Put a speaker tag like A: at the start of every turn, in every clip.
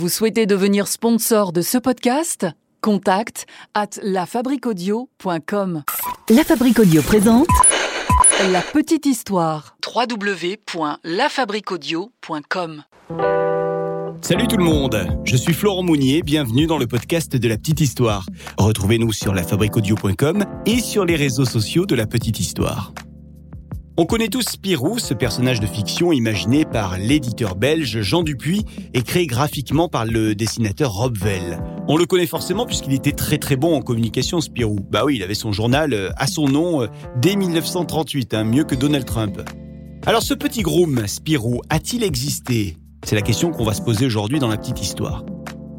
A: Vous souhaitez devenir sponsor de ce podcast? Contact à lafabriquaudio.com.
B: La Fabrique Audio présente
A: La petite histoire. www.lafabriquaudio.com.
C: Salut tout le monde, je suis Florent Mounier, bienvenue dans le podcast de la petite histoire. Retrouvez-nous sur lafabriquaudio.com et sur les réseaux sociaux de la petite histoire. On connaît tous Spirou, ce personnage de fiction imaginé par l'éditeur belge Jean Dupuis et créé graphiquement par le dessinateur Rob Vell. On le connaît forcément puisqu'il était très très bon en communication Spirou. Bah oui, il avait son journal euh, à son nom euh, dès 1938, hein, mieux que Donald Trump. Alors ce petit groom, Spirou, a-t-il existé? C'est la question qu'on va se poser aujourd'hui dans la petite histoire.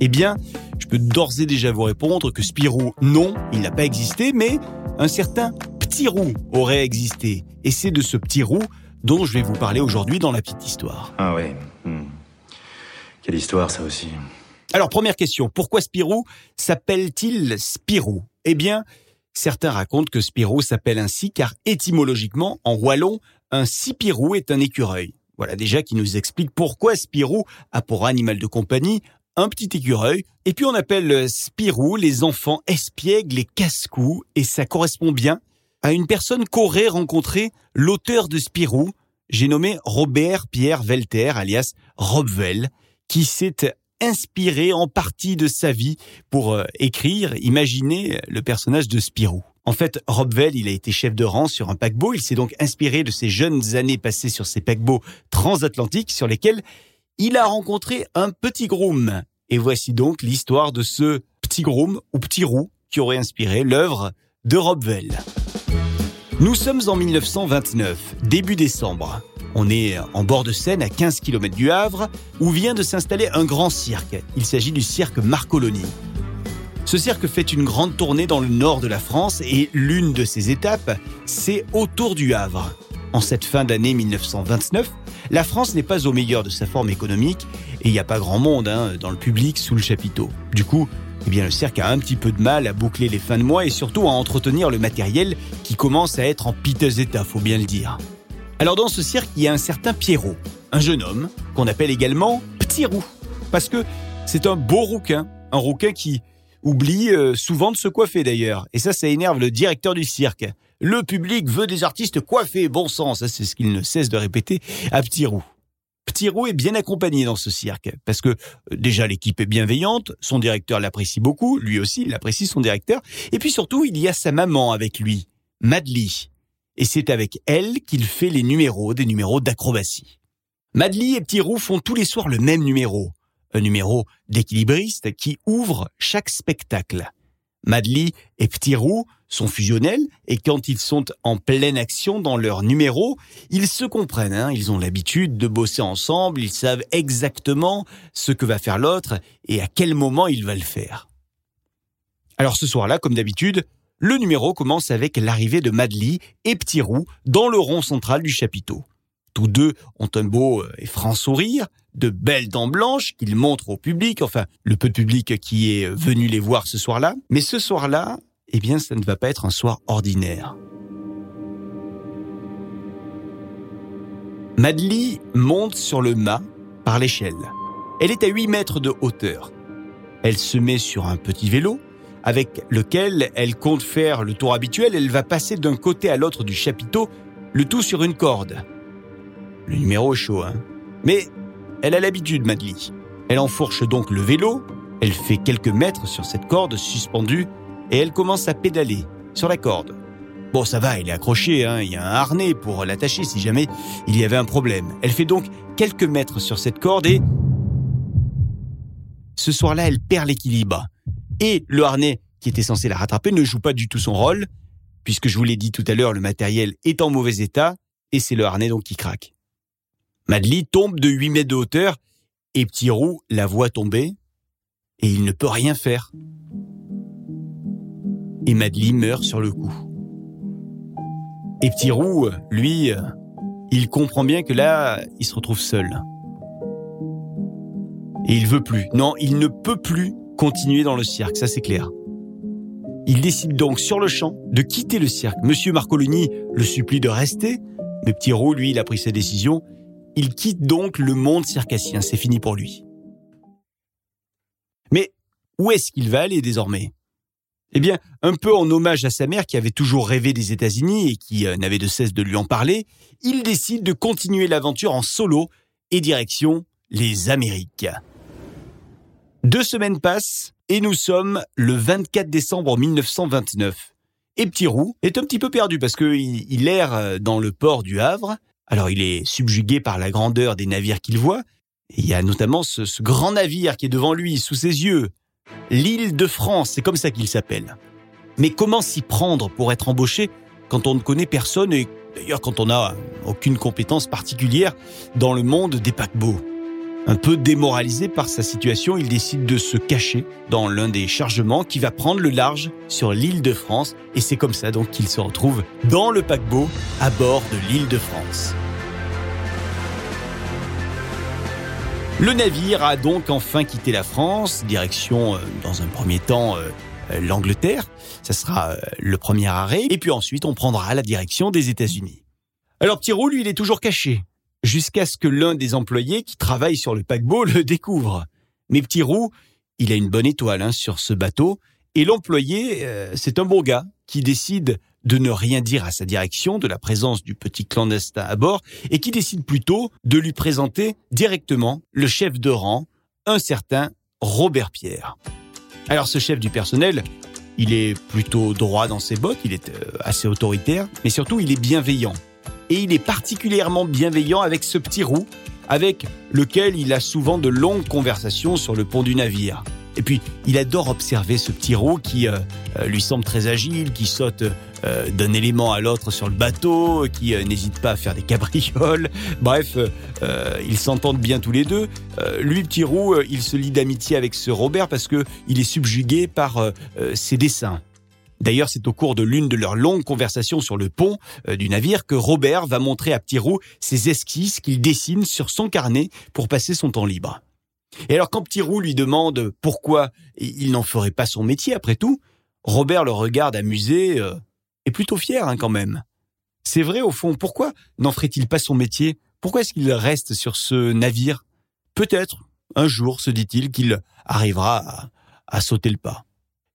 C: Eh bien, je peux d'ores et déjà vous répondre que Spirou, non, il n'a pas existé, mais un certain petit roux aurait existé. Et c'est de ce petit roux dont je vais vous parler aujourd'hui dans la petite histoire.
D: Ah ouais. hmm. Quelle histoire ça aussi.
C: Alors première question, pourquoi Spirou s'appelle-t-il Spirou? Eh bien, certains racontent que Spirou s'appelle ainsi car étymologiquement, en wallon, un sipirou est un écureuil. Voilà déjà qui nous explique pourquoi Spirou a pour animal de compagnie un petit écureuil. Et puis on appelle Spirou les enfants espiègles et casse-cou et ça correspond bien à une personne qu'aurait rencontré l'auteur de Spirou, j'ai nommé Robert Pierre Velter, alias Robvel, qui s'est inspiré en partie de sa vie pour euh, écrire, imaginer le personnage de Spirou. En fait, Robvel, il a été chef de rang sur un paquebot, il s'est donc inspiré de ses jeunes années passées sur ces paquebots transatlantiques sur lesquels il a rencontré un petit groom. Et voici donc l'histoire de ce petit groom ou petit roux qui aurait inspiré l'œuvre de Robvel. Nous sommes en 1929, début décembre. On est en bord de Seine à 15 km du Havre où vient de s'installer un grand cirque. Il s'agit du cirque Marcoloni. Ce cirque fait une grande tournée dans le nord de la France et l'une de ses étapes, c'est autour du Havre. En cette fin d'année 1929, la France n'est pas au meilleur de sa forme économique et il n'y a pas grand monde hein, dans le public sous le chapiteau. Du coup, eh bien, le cirque a un petit peu de mal à boucler les fins de mois et surtout à entretenir le matériel qui commence à être en piteux état, faut bien le dire. Alors dans ce cirque, il y a un certain Pierrot, un jeune homme qu'on appelle également Petit Roux, parce que c'est un beau rouquin, un rouquin qui oublie euh, souvent de se coiffer d'ailleurs. Et ça, ça énerve le directeur du cirque. Le public veut des artistes coiffés, bon sang, ça c'est ce qu'il ne cesse de répéter à Petit Roux. Petit Roux est bien accompagné dans ce cirque, parce que euh, déjà l'équipe est bienveillante, son directeur l'apprécie beaucoup, lui aussi il apprécie son directeur, et puis surtout il y a sa maman avec lui, Madly. Et c'est avec elle qu'il fait les numéros des numéros d'acrobatie. Madly et Petit Roux font tous les soirs le même numéro, un numéro d'équilibriste qui ouvre chaque spectacle. Madly et Petit Roux sont fusionnels et quand ils sont en pleine action dans leur numéro, ils se comprennent. hein. Ils ont l'habitude de bosser ensemble, ils savent exactement ce que va faire l'autre et à quel moment il va le faire. Alors ce soir-là, comme d'habitude, le numéro commence avec l'arrivée de Madly et Petit Roux dans le rond central du chapiteau. Tous deux ont un beau euh, et franc sourire, de belles dents blanches qu'ils montrent au public, enfin le peu de public qui est venu les voir ce soir-là. Mais ce soir-là, eh bien ça ne va pas être un soir ordinaire. Madly monte sur le mât par l'échelle. Elle est à 8 mètres de hauteur. Elle se met sur un petit vélo avec lequel elle compte faire le tour habituel. Elle va passer d'un côté à l'autre du chapiteau, le tout sur une corde. Le numéro chaud, hein. Mais elle a l'habitude, Madly. Elle enfourche donc le vélo, elle fait quelques mètres sur cette corde suspendue et elle commence à pédaler sur la corde. Bon, ça va, elle est accrochée, hein. il y a un harnais pour l'attacher si jamais il y avait un problème. Elle fait donc quelques mètres sur cette corde et... Ce soir-là, elle perd l'équilibre. Et le harnais qui était censé la rattraper ne joue pas du tout son rôle, puisque je vous l'ai dit tout à l'heure, le matériel est en mauvais état, et c'est le harnais donc qui craque. Madly tombe de 8 mètres de hauteur, et Petit Roux la voit tomber, et il ne peut rien faire. Et Madly meurt sur le coup. Et Petit Roux, lui, il comprend bien que là, il se retrouve seul. Et il veut plus. Non, il ne peut plus continuer dans le cirque, ça c'est clair. Il décide donc sur le champ de quitter le cirque. Monsieur Marcolini le supplie de rester, mais Petit Roux, lui, il a pris sa décision. Il quitte donc le monde circassien, c'est fini pour lui. Où est-ce qu'il va aller désormais? Eh bien, un peu en hommage à sa mère qui avait toujours rêvé des États-Unis et qui euh, n'avait de cesse de lui en parler, il décide de continuer l'aventure en solo et direction les Amériques. Deux semaines passent et nous sommes le 24 décembre 1929. Et Petit Roux est un petit peu perdu parce qu'il il erre euh, dans le port du Havre. Alors il est subjugué par la grandeur des navires qu'il voit. Il y a notamment ce, ce grand navire qui est devant lui, sous ses yeux. L'île de France, c'est comme ça qu'il s'appelle. Mais comment s'y prendre pour être embauché quand on ne connaît personne et d'ailleurs quand on n'a aucune compétence particulière dans le monde des paquebots? Un peu démoralisé par sa situation, il décide de se cacher dans l'un des chargements qui va prendre le large sur l'île de France. Et c'est comme ça donc qu'il se retrouve dans le paquebot à bord de l'île de France. Le navire a donc enfin quitté la France, direction euh, dans un premier temps euh, euh, l'Angleterre. Ça sera le premier arrêt. Et puis ensuite, on prendra la direction des États-Unis. Alors Petit lui, il est toujours caché jusqu'à ce que l'un des employés qui travaille sur le paquebot le découvre. Mais Petit Roux, il a une bonne étoile hein, sur ce bateau, et l'employé, euh, c'est un bon gars qui décide de ne rien dire à sa direction de la présence du petit clandestin à bord, et qui décide plutôt de lui présenter directement le chef de rang, un certain Robert Pierre. Alors ce chef du personnel, il est plutôt droit dans ses bottes, il est euh, assez autoritaire, mais surtout il est bienveillant et il est particulièrement bienveillant avec ce petit roux, avec lequel il a souvent de longues conversations sur le pont du navire. Et puis, il adore observer ce petit roux qui euh, euh, lui semble très agile, qui saute euh, d'un élément à l'autre sur le bateau, qui n'hésite pas à faire des cabrioles. Bref, ils s'entendent bien tous les deux. lui, petit roux, il se lie d'amitié avec ce Robert parce que il est subjugué par ses dessins. D'ailleurs, c'est au cours de l'une de leurs longues conversations sur le pont euh, du navire que Robert va montrer à Roux ses esquisses qu'il dessine sur son carnet pour passer son temps libre. Et alors quand Roux lui demande pourquoi il n'en ferait pas son métier après tout, Robert le regarde amusé euh, et plutôt fier hein, quand même. C'est vrai au fond, pourquoi n'en ferait-il pas son métier? Pourquoi est-ce qu'il reste sur ce navire? Peut-être, un jour, se dit-il, qu'il arrivera à sauter le pas.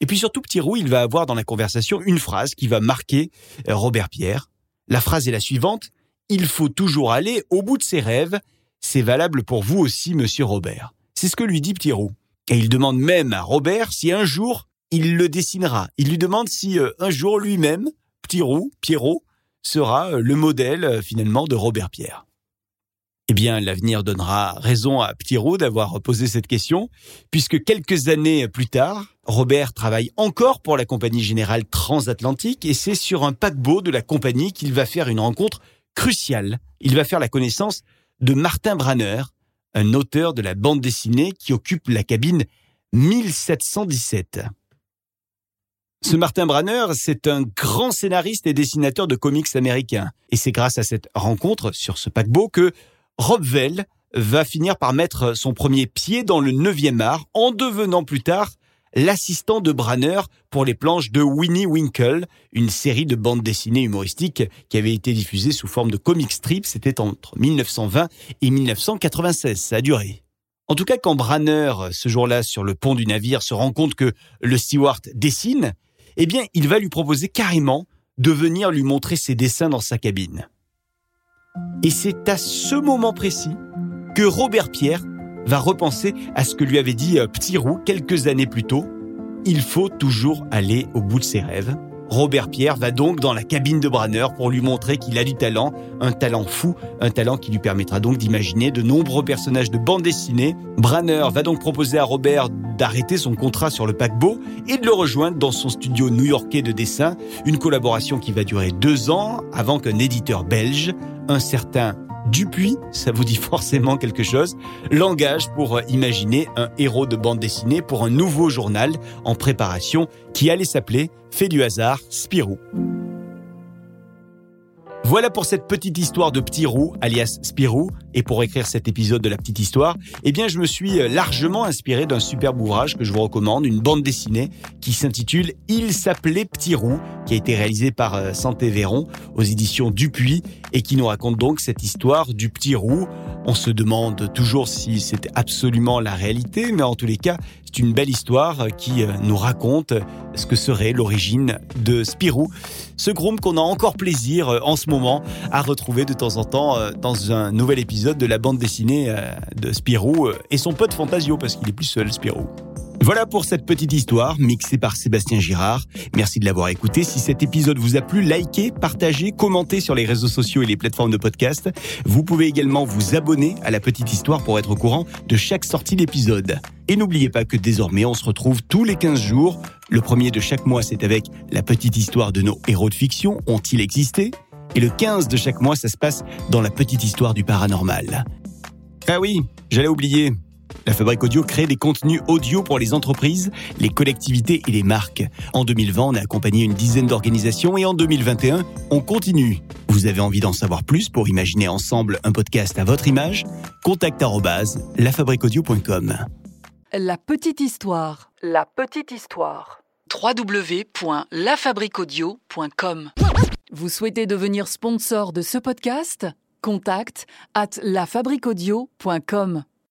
C: Et puis surtout, Petit Roux, il va avoir dans la conversation une phrase qui va marquer euh, Robert Pierre. La phrase est la suivante. Il faut toujours aller au bout de ses rêves. C'est valable pour vous aussi, monsieur Robert. C'est ce que lui dit Petit Roux. Et il demande même à Robert si un jour il le dessinera. Il lui demande si euh, un jour lui-même, Petit Roux, Pierrot, sera euh, le modèle finalement de Robert Pierre. Eh bien, l'avenir donnera raison à Petit Roux d'avoir posé cette question, puisque quelques années plus tard, Robert travaille encore pour la compagnie générale transatlantique et c'est sur un paquebot de la compagnie qu'il va faire une rencontre cruciale. Il va faire la connaissance de Martin Branner, un auteur de la bande dessinée qui occupe la cabine 1717. Ce Martin Branner, c'est un grand scénariste et dessinateur de comics américains. Et c'est grâce à cette rencontre sur ce paquebot que Rob Vell va finir par mettre son premier pied dans le 9e art en devenant plus tard l'assistant de Branner pour les planches de Winnie Winkle, une série de bandes dessinées humoristiques qui avait été diffusée sous forme de comic strip. C'était entre 1920 et 1996. Ça a duré. En tout cas, quand Branner, ce jour-là, sur le pont du navire, se rend compte que le steward dessine, eh bien, il va lui proposer carrément de venir lui montrer ses dessins dans sa cabine. Et c'est à ce moment précis que Robert Pierre va repenser à ce que lui avait dit euh, Petit Roux quelques années plus tôt. Il faut toujours aller au bout de ses rêves. Robert Pierre va donc dans la cabine de Branner pour lui montrer qu'il a du talent, un talent fou, un talent qui lui permettra donc d'imaginer de nombreux personnages de bande dessinée. Branner va donc proposer à Robert d'arrêter son contrat sur le paquebot et de le rejoindre dans son studio new-yorkais de dessin, une collaboration qui va durer deux ans avant qu'un éditeur belge, un certain Dupuis, ça vous dit forcément quelque chose, l'engage pour imaginer un héros de bande dessinée pour un nouveau journal en préparation qui allait s'appeler Fait du hasard Spirou. Voilà pour cette petite histoire de Petit Roux, alias Spirou. Et pour écrire cet épisode de la petite histoire, eh bien, je me suis euh, largement inspiré d'un superbe ouvrage que je vous recommande, une bande dessinée qui s'intitule Il s'appelait Petit Roux, qui a été réalisé par euh, Santé Véron aux éditions Dupuis et qui nous raconte donc cette histoire du Petit Roux On se demande toujours si c'est absolument la réalité, mais en tous les cas, c'est une belle histoire qui euh, nous raconte ce que serait l'origine de Spirou, ce groupe qu'on a encore plaisir euh, en ce moment à retrouver de temps en temps euh, dans un nouvel épisode de la bande dessinée de Spirou et son pote Fantasio, parce qu'il est plus seul, Spirou. Voilà pour cette petite histoire mixée par Sébastien Girard. Merci de l'avoir écouté. Si cet épisode vous a plu, likez, partagez, commentez sur les réseaux sociaux et les plateformes de podcast. Vous pouvez également vous abonner à la petite histoire pour être au courant de chaque sortie d'épisode. Et n'oubliez pas que désormais on se retrouve tous les 15 jours. Le premier de chaque mois c'est avec la petite histoire de nos héros de fiction. Ont-ils existé? Et le 15 de chaque mois ça se passe dans la petite histoire du paranormal. Ah oui, j'allais oublier. La Fabrique Audio crée des contenus audio pour les entreprises, les collectivités et les marques. En 2020, on a accompagné une dizaine d'organisations et en 2021, on continue. Vous avez envie d'en savoir plus pour imaginer ensemble un podcast à votre image? Contact lafabriqueaudio.com.
A: La petite histoire. La petite histoire. www.lafabriquaudio.com. Vous souhaitez devenir sponsor de ce podcast? Contact at lafabriqueaudio.com.